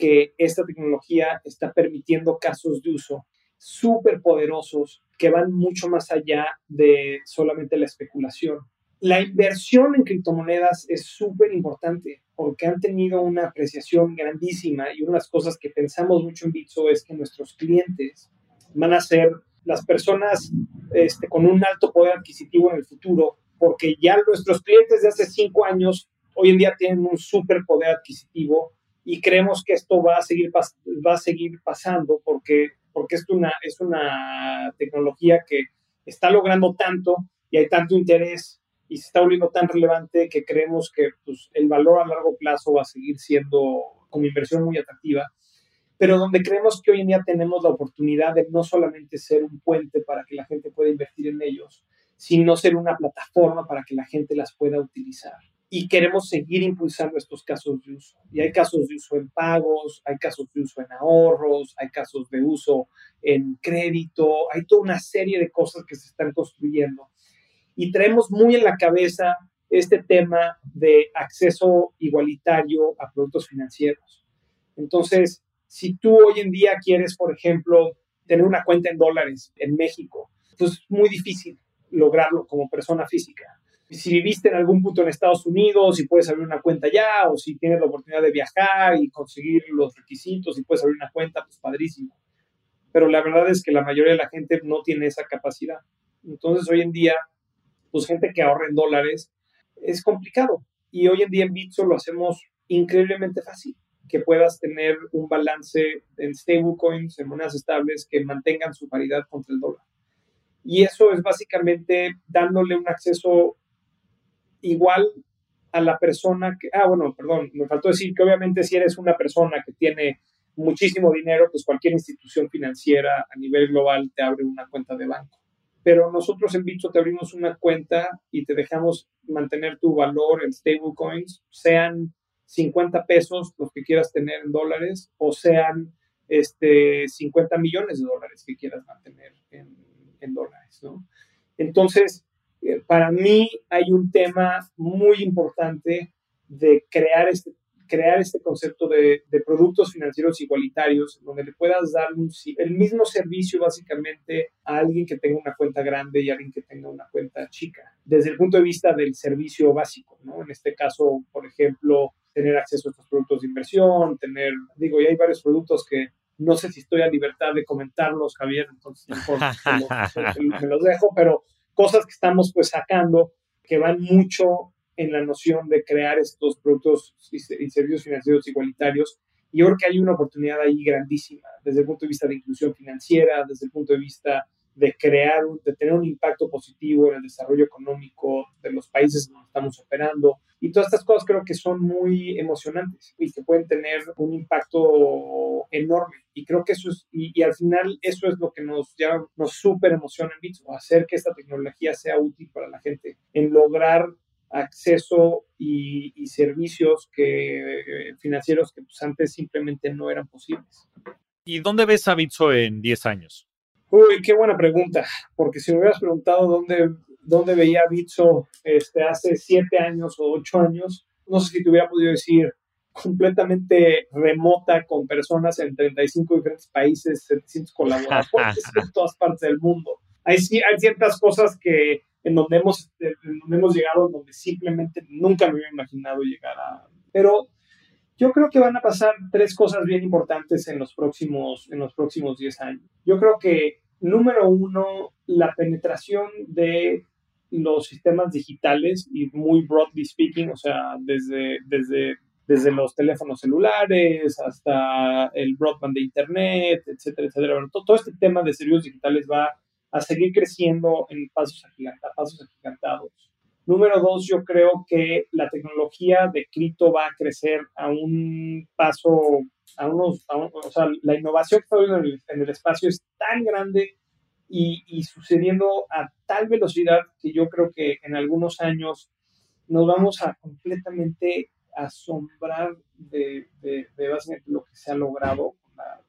que esta tecnología está permitiendo casos de uso súper poderosos que van mucho más allá de solamente la especulación. La inversión en criptomonedas es súper importante porque han tenido una apreciación grandísima y una de las cosas que pensamos mucho en Bitso es que nuestros clientes van a ser las personas este, con un alto poder adquisitivo en el futuro, porque ya nuestros clientes de hace cinco años hoy en día tienen un súper poder adquisitivo y creemos que esto va a seguir, va a seguir pasando porque, porque es, una, es una tecnología que está logrando tanto y hay tanto interés y se está volviendo tan relevante que creemos que pues, el valor a largo plazo va a seguir siendo como inversión muy atractiva, pero donde creemos que hoy en día tenemos la oportunidad de no solamente ser un puente para que la gente pueda invertir en ellos, sino ser una plataforma para que la gente las pueda utilizar y queremos seguir impulsando estos casos de uso. Y hay casos de uso en pagos, hay casos de uso en ahorros, hay casos de uso en crédito, hay toda una serie de cosas que se están construyendo. Y traemos muy en la cabeza este tema de acceso igualitario a productos financieros. Entonces, si tú hoy en día quieres, por ejemplo, tener una cuenta en dólares en México, pues es muy difícil lograrlo como persona física si viviste en algún punto en Estados Unidos y puedes abrir una cuenta ya, o si tienes la oportunidad de viajar y conseguir los requisitos y puedes abrir una cuenta, pues padrísimo. Pero la verdad es que la mayoría de la gente no tiene esa capacidad. Entonces hoy en día, pues gente que ahorra en dólares es complicado. Y hoy en día en Bitso lo hacemos increíblemente fácil, que puedas tener un balance en stablecoins, en monedas estables que mantengan su paridad contra el dólar. Y eso es básicamente dándole un acceso igual a la persona que, ah, bueno, perdón, me faltó decir que obviamente si eres una persona que tiene muchísimo dinero, pues cualquier institución financiera a nivel global te abre una cuenta de banco. Pero nosotros en Bitso te abrimos una cuenta y te dejamos mantener tu valor en stablecoins, sean 50 pesos los que quieras tener en dólares o sean este, 50 millones de dólares que quieras mantener en, en dólares, ¿no? Entonces, eh, para mí hay un tema muy importante de crear este, crear este concepto de, productos financieros igualitarios, donde le puedas dar el mismo servicio básicamente a alguien que tenga una cuenta grande y a alguien que tenga una cuenta chica, desde el punto de vista del servicio básico, ¿no? En este caso, por ejemplo, tener acceso a estos productos de inversión, tener, digo, y hay varios productos que no sé si estoy a libertad de comentarlos, Javier, entonces mejor me los dejo, pero cosas que estamos pues sacando que van mucho en la noción de crear estos productos y, servicios financieros igualitarios. Y yo creo que hay una oportunidad ahí grandísima desde el punto de vista de inclusión financiera, desde el punto de vista de crear, de tener un impacto positivo en el desarrollo económico de los países donde estamos operando. Y todas estas cosas creo que son muy emocionantes y que pueden tener un impacto enorme. Y creo que eso es, y, al final eso es lo que nos, ya nos súper emociona en Bitso, hacer que esta tecnología sea útil para la gente, en lograr acceso y, servicios que, financieros que pues, antes simplemente no eran posibles. ¿Y dónde ves a Bitso en 10 años? Uy, qué buena pregunta, porque si me hubieras preguntado dónde, dónde veía Bitso este, hace siete años o ocho años, no sé si te hubiera podido decir completamente remota con personas en 35 diferentes países, 700 colaboradores en todas partes del mundo. Hay, hay ciertas cosas que en donde hemos, en donde hemos llegado, donde simplemente nunca me hubiera imaginado llegar a... Pero yo creo que van a pasar tres cosas bien importantes en los próximos, en los próximos 10 años. Yo creo que, número uno, la penetración de los sistemas digitales y muy broadly speaking, o sea, desde, desde, desde los teléfonos celulares hasta el broadband de Internet, etcétera, etcétera. Todo, este tema de servicios digitales va a seguir creciendo en pasos agigantados. Número dos, yo creo que la tecnología de cripto va a crecer a un paso a unos, o sea, la innovación que está habiendo en el, espacio es tan grande y, y, sucediendo a tal velocidad que yo creo que en algunos años nos vamos a completamente asombrar de, de, de básicamente lo que se ha logrado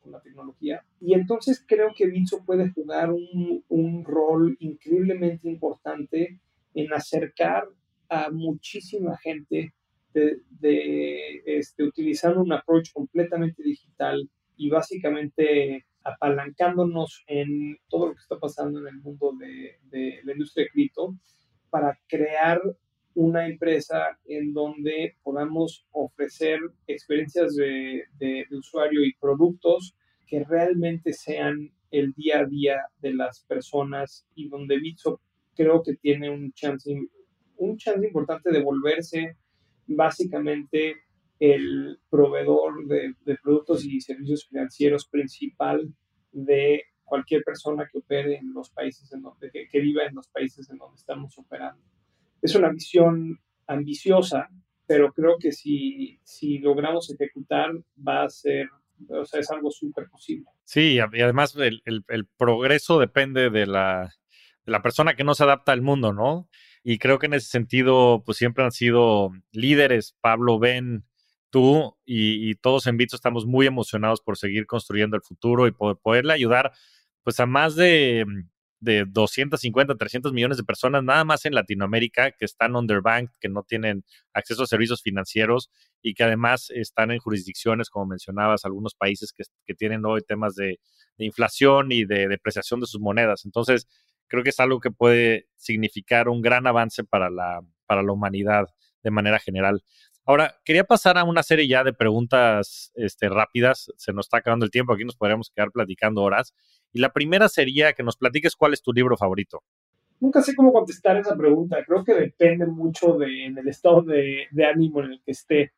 con la, tecnología. Y entonces creo que Bitso puede jugar un, un rol increíblemente importante en acercar a muchísima gente de, de este, utilizando un approach completamente digital y básicamente apalancándonos en todo lo que está pasando en el mundo de, de la industria de cripto para crear una empresa en donde podamos ofrecer experiencias de, de, usuario y productos que realmente sean el día a día de las personas y donde Bitso creo que tiene un chance, un chance importante de volverse básicamente el proveedor de, productos y servicios financieros principal de cualquier persona que opere en los países en donde, que viva en los países en donde estamos operando es una visión ambiciosa, pero creo que si, si logramos ejecutar va a ser, o sea, es algo súper posible. Sí, y además el, el, progreso depende de la, de la persona que no se adapta al mundo, ¿no? Y creo que en ese sentido, pues siempre han sido líderes, Pablo, Ben, tú y, y todos en Bitso estamos muy emocionados por seguir construyendo el futuro y poder, poderle ayudar pues a más de de 250, 300 millones de personas nada más en Latinoamérica que están underbanked, que no tienen acceso a servicios financieros y que además están en jurisdicciones, como mencionabas, algunos países que, tienen hoy temas de, inflación y de depreciación de sus monedas. Entonces, creo que es algo que puede significar un gran avance para la, para la humanidad de manera general. Ahora, quería pasar a una serie ya de preguntas este, rápidas. Se nos está acabando el tiempo, aquí nos podríamos quedar platicando horas. Y la primera sería que nos platiques cuál es tu libro favorito. Nunca sé cómo contestar esa pregunta. Creo que depende mucho del estado de, de, ánimo en el que esté.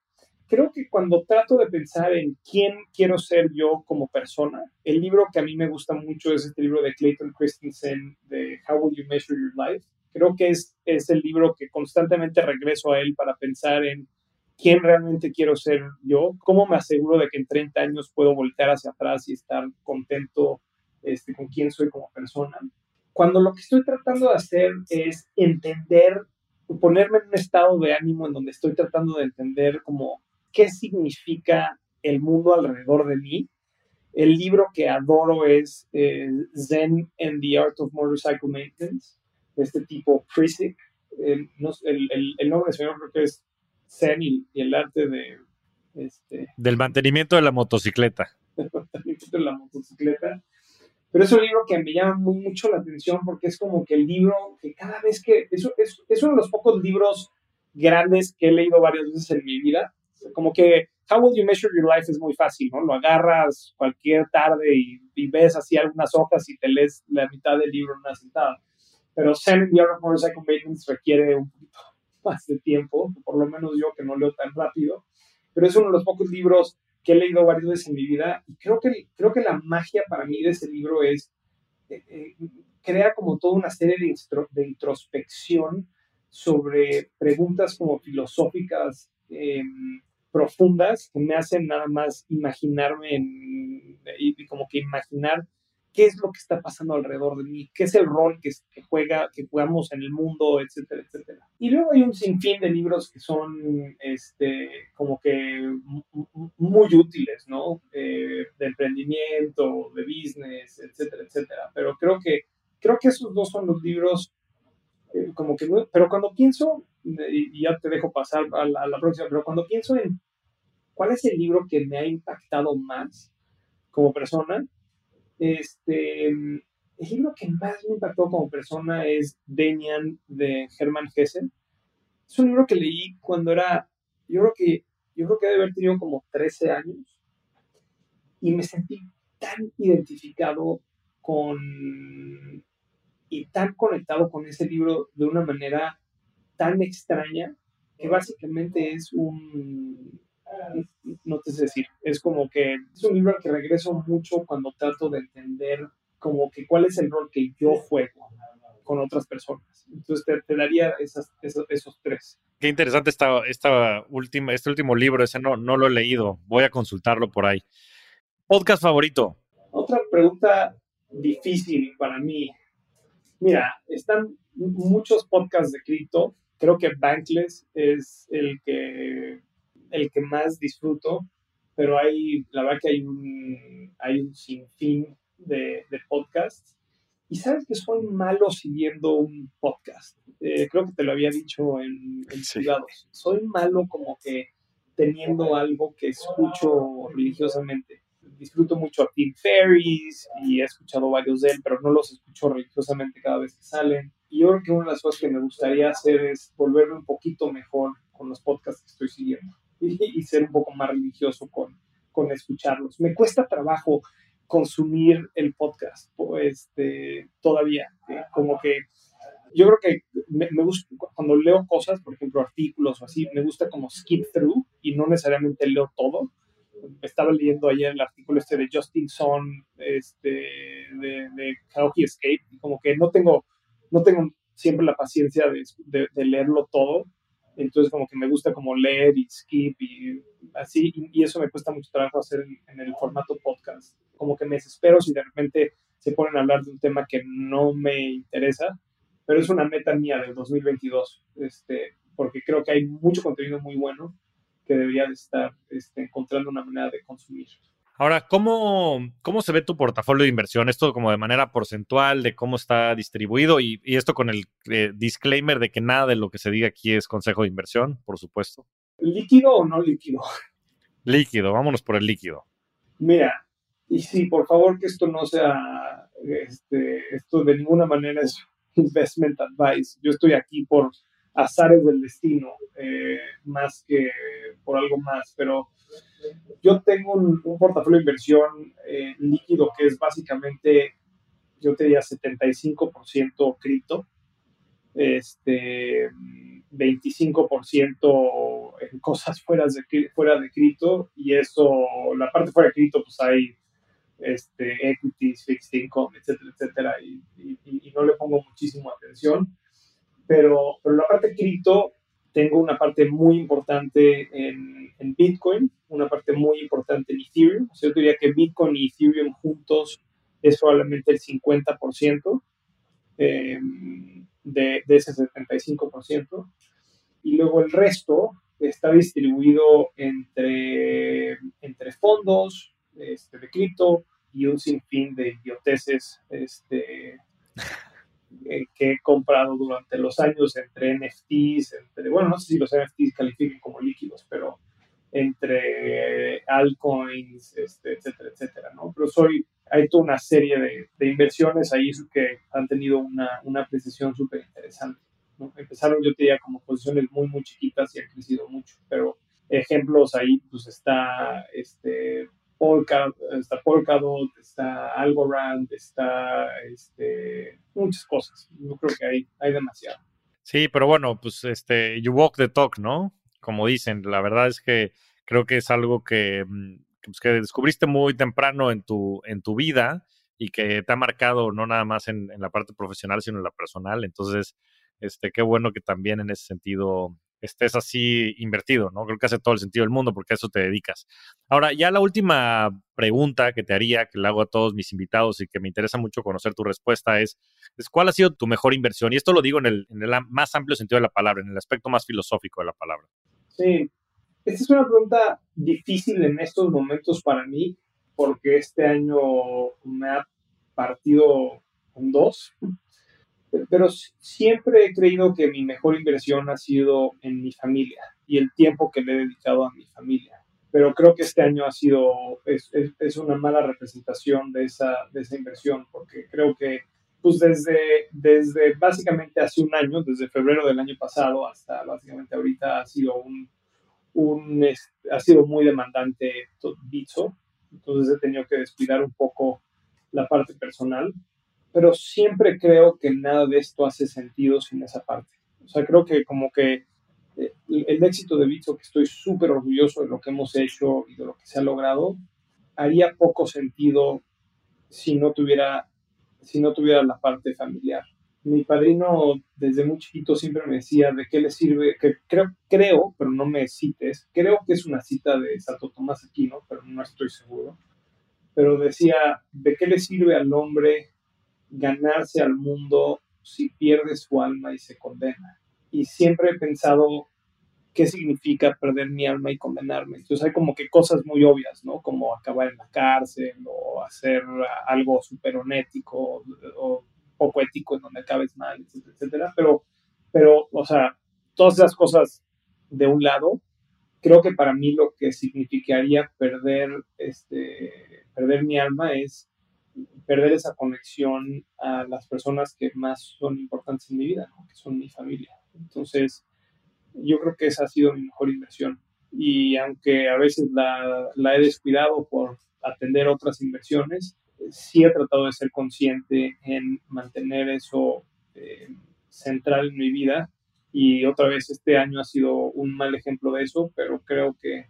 Creo que cuando trato de pensar en quién quiero ser yo como persona, el libro que a mí me gusta mucho es este libro de Clayton Christensen de How Will You Measure Your Life. Creo que es, es el libro que constantemente regreso a él para pensar en quién realmente quiero ser yo, cómo me aseguro de que en 30 años puedo voltear hacia atrás y estar contento este, con quién soy como persona. Cuando lo que estoy tratando de hacer es entender, ponerme en un estado de ánimo en donde estoy tratando de entender como qué significa el mundo alrededor de mí. El libro que adoro es eh, Zen and the Art of Motorcycle Maintenance, de este tipo Prisic. El, el, el, nombre del señor creo que es Zen y, el arte de... Este, del mantenimiento de la motocicleta. Del mantenimiento de la motocicleta. Pero es un libro que me llama muy, mucho la atención porque es como que el libro que cada vez que... Es, es, es uno de los pocos libros grandes que he leído varias veces en mi vida. Como que How Will You Measure Your Life es muy fácil, ¿no? Lo agarras cualquier tarde y, y ves así algunas hojas y te lees la mitad del libro en una sentada. Pero Zen the Art of Motorcycle Maintenance requiere un poquito más de tiempo, por lo menos yo que no leo tan rápido. Pero es uno de los pocos libros que he leído varias veces en mi vida y creo que, creo que la magia para mí de ese libro es, eh, eh, crea como toda una serie de, de, introspección sobre preguntas como filosóficas em, profundas que me hacen nada más imaginarme en, como que imaginar qué es lo que está pasando alrededor de mí, qué es el rol que, juega, que jugamos en el mundo, etcétera, etcétera. Y luego hay un sinfín de libros que son, este, como que muy útiles, ¿no? Eh, de emprendimiento, de business, etcétera, etcétera. Pero creo que, creo que esos dos son los libros, eh, como que, pero cuando pienso, y ya te dejo pasar a la, a la próxima, pero cuando pienso en cuál es el libro que me ha impactado más como persona, este, el libro que más me impactó como persona es Demian de Hermann Hesse. Es un libro que leí cuando era, yo creo que, yo creo que debe haber tenido como 13 años y me sentí tan identificado con y tan conectado con ese libro de una manera tan extraña que básicamente es un no te sé decir, es como que es un libro al que regreso mucho cuando trato de entender como que cuál es el rol que yo juego con otras personas. Entonces te, daría esas, esos, esos, tres. Qué interesante esta, esta última, este último libro, ese no, no lo he leído, voy a consultarlo por ahí. ¿Podcast favorito? Otra pregunta difícil para mí. Mira, están muchos podcasts de cripto. Creo que Bankless es el que, el que más disfruto, pero hay, la verdad que hay un, hay un sinfín de, de podcasts. Y sabes que soy malo siguiendo un podcast. Eh, creo que te lo había dicho en, en Soy malo como que teniendo algo que escucho religiosamente disfruto mucho a Tim Ferris y he escuchado varios de él, pero no los escucho religiosamente cada vez que salen. Y yo creo que una de las cosas que me gustaría hacer es volverme un poquito mejor con los podcasts que estoy siguiendo y, ser un poco más religioso con, con escucharlos. Me cuesta trabajo consumir el podcast este, todavía, ¿eh? como que yo creo que me, me, gusta, cuando leo cosas, por ejemplo, artículos o así, me gusta como skip through y no necesariamente leo todo estaba leyendo ayer el artículo este de Justin Son, este, de, de How He Escaped, y como que no tengo, no tengo siempre la paciencia de, de, leerlo todo, entonces como que me gusta como leer y skip y así, y, eso me cuesta mucho trabajo hacer en, el formato podcast, como que me desespero si de repente se ponen a hablar de un tema que no me interesa, pero es una meta mía del 2022, este, porque creo que hay mucho contenido muy bueno que debería de estar este, encontrando una manera de consumir. Ahora, ¿cómo, ¿cómo se ve tu portafolio de inversión? Esto como de manera porcentual, de cómo está distribuido y, esto con el eh, disclaimer de que nada de lo que se diga aquí es consejo de inversión, por supuesto. ¿Líquido o no líquido? Líquido, vámonos por el líquido. Mira, y sí, por favor que esto no sea, este, esto de ninguna manera es investment advice. Yo estoy aquí por azares del destino, eh, más que por algo más, pero yo tengo un, portafolio de inversión eh, líquido que es básicamente, yo te diría 75% cripto, este, 25% en cosas fuera de, fuera de cripto y eso, la parte fuera de cripto, pues hay este, equities, fixed income, etcétera, etcétera, y, y no le pongo muchísimo atención pero, pero la parte cripto, tengo una parte muy importante en, en, Bitcoin, una parte muy importante en Ethereum. O yo diría que Bitcoin y Ethereum juntos es probablemente el 50% eh, de, de, ese 75%. Y luego el resto está distribuido entre, entre fondos este, de cripto y un sinfín de idioteces este, eh, que he comprado durante los años entre NFTs, entre, bueno, no sé si los NFTs califiquen como líquidos, pero entre altcoins, este, etcétera, etcétera, ¿no? Pero soy, hay toda una serie de, de inversiones ahí que han tenido una, una apreciación súper interesante. ¿no? Empezaron, yo te diría, como posiciones muy, muy chiquitas y han crecido mucho, pero ejemplos ahí, pues está este, está Polkadot, está Algorand, está este, muchas cosas. Yo creo que hay, hay demasiado. Sí, pero bueno, pues este, you walk the talk, ¿no? Como dicen, la verdad es que creo que es algo que, mm, pues, que descubriste muy temprano en tu, en tu vida y que te ha marcado no nada más en, en, la parte profesional, sino en la personal. Entonces, este, qué bueno que también en ese sentido estés así invertido, ¿no? Creo que hace todo el sentido del mundo porque a eso te dedicas. Ahora, ya la última pregunta que te haría, que le hago a todos mis invitados y que me interesa mucho conocer tu respuesta es, ¿cuál ha sido tu mejor inversión? Y esto lo digo en el, en el más amplio sentido de la palabra, en el aspecto más filosófico de la palabra. Sí, esta es una pregunta difícil en estos momentos para mí porque este año me ha partido en dos pero siempre he creído que mi mejor inversión ha sido en mi familia y el tiempo que le he dedicado a mi familia. Pero creo que este año ha sido, es, es, una mala representación de esa, de esa inversión, porque creo que pues desde, desde básicamente hace un año, desde febrero del año pasado hasta básicamente ahorita ha sido un, un ha sido muy demandante Bitso, entonces he tenido que descuidar un poco la parte personal pero siempre creo que nada de esto hace sentido sin esa parte. O sea, creo que como que eh, el éxito de Bitso, que estoy súper orgulloso de lo que hemos hecho y de lo que se ha logrado, haría poco sentido si no tuviera, si no tuviera la parte familiar. mi padrino desde muy chiquito siempre me decía de qué le sirve, que creo, creo, pero no me cites, creo que es una cita de Santo Tomás Aquino, pero no estoy seguro, pero decía, ¿de qué le sirve al hombre ganarse al mundo si pierde su alma y se condena? Y siempre he pensado qué significa perder mi alma y condenarme. Entonces hay como que cosas muy obvias, ¿no? Como acabar en la cárcel o hacer algo súper honético o poco ético en donde acabes mal, etcétera, etcétera. Pero, pero, o sea, todas esas cosas de un lado, creo que para mí lo que significaría perder, este, perder mi alma es perder esa conexión a las personas que más son importantes en mi vida, que son mi familia. Entonces, yo creo que esa ha sido mi mejor inversión. Y aunque a veces la, la he descuidado por atender otras inversiones, sí he tratado de ser consciente en mantener eso eh, central en mi vida y otra vez este año ha sido un mal ejemplo de eso, pero creo que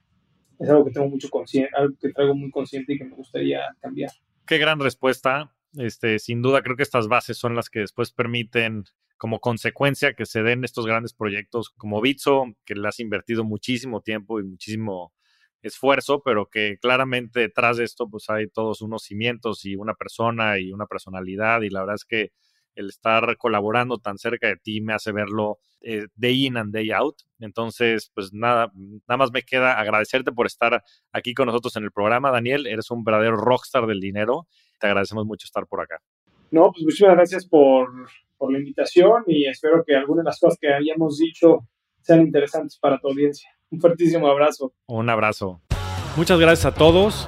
es algo que tengo mucho consciente, algo que traigo muy consciente y que me gustaría cambiar. Qué gran respuesta. Este, sin duda creo que estas bases son las que después permiten como consecuencia que se den estos grandes proyectos como Bitso, que le has invertido muchísimo tiempo y muchísimo esfuerzo, pero que claramente detrás de esto pues hay todos unos cimientos y una persona y una personalidad y la verdad es que el estar colaborando tan cerca de ti me hace verlo eh, day in and day out. Entonces, pues nada, nada más me queda agradecerte por estar aquí con nosotros en el programa, Daniel. Eres un verdadero rockstar del dinero. Te agradecemos mucho estar por acá. No, pues muchísimas gracias por, por la invitación y espero que algunas de las cosas que hayamos dicho sean interesantes para tu audiencia. Un fuertísimo abrazo. Un abrazo. Muchas gracias a todos.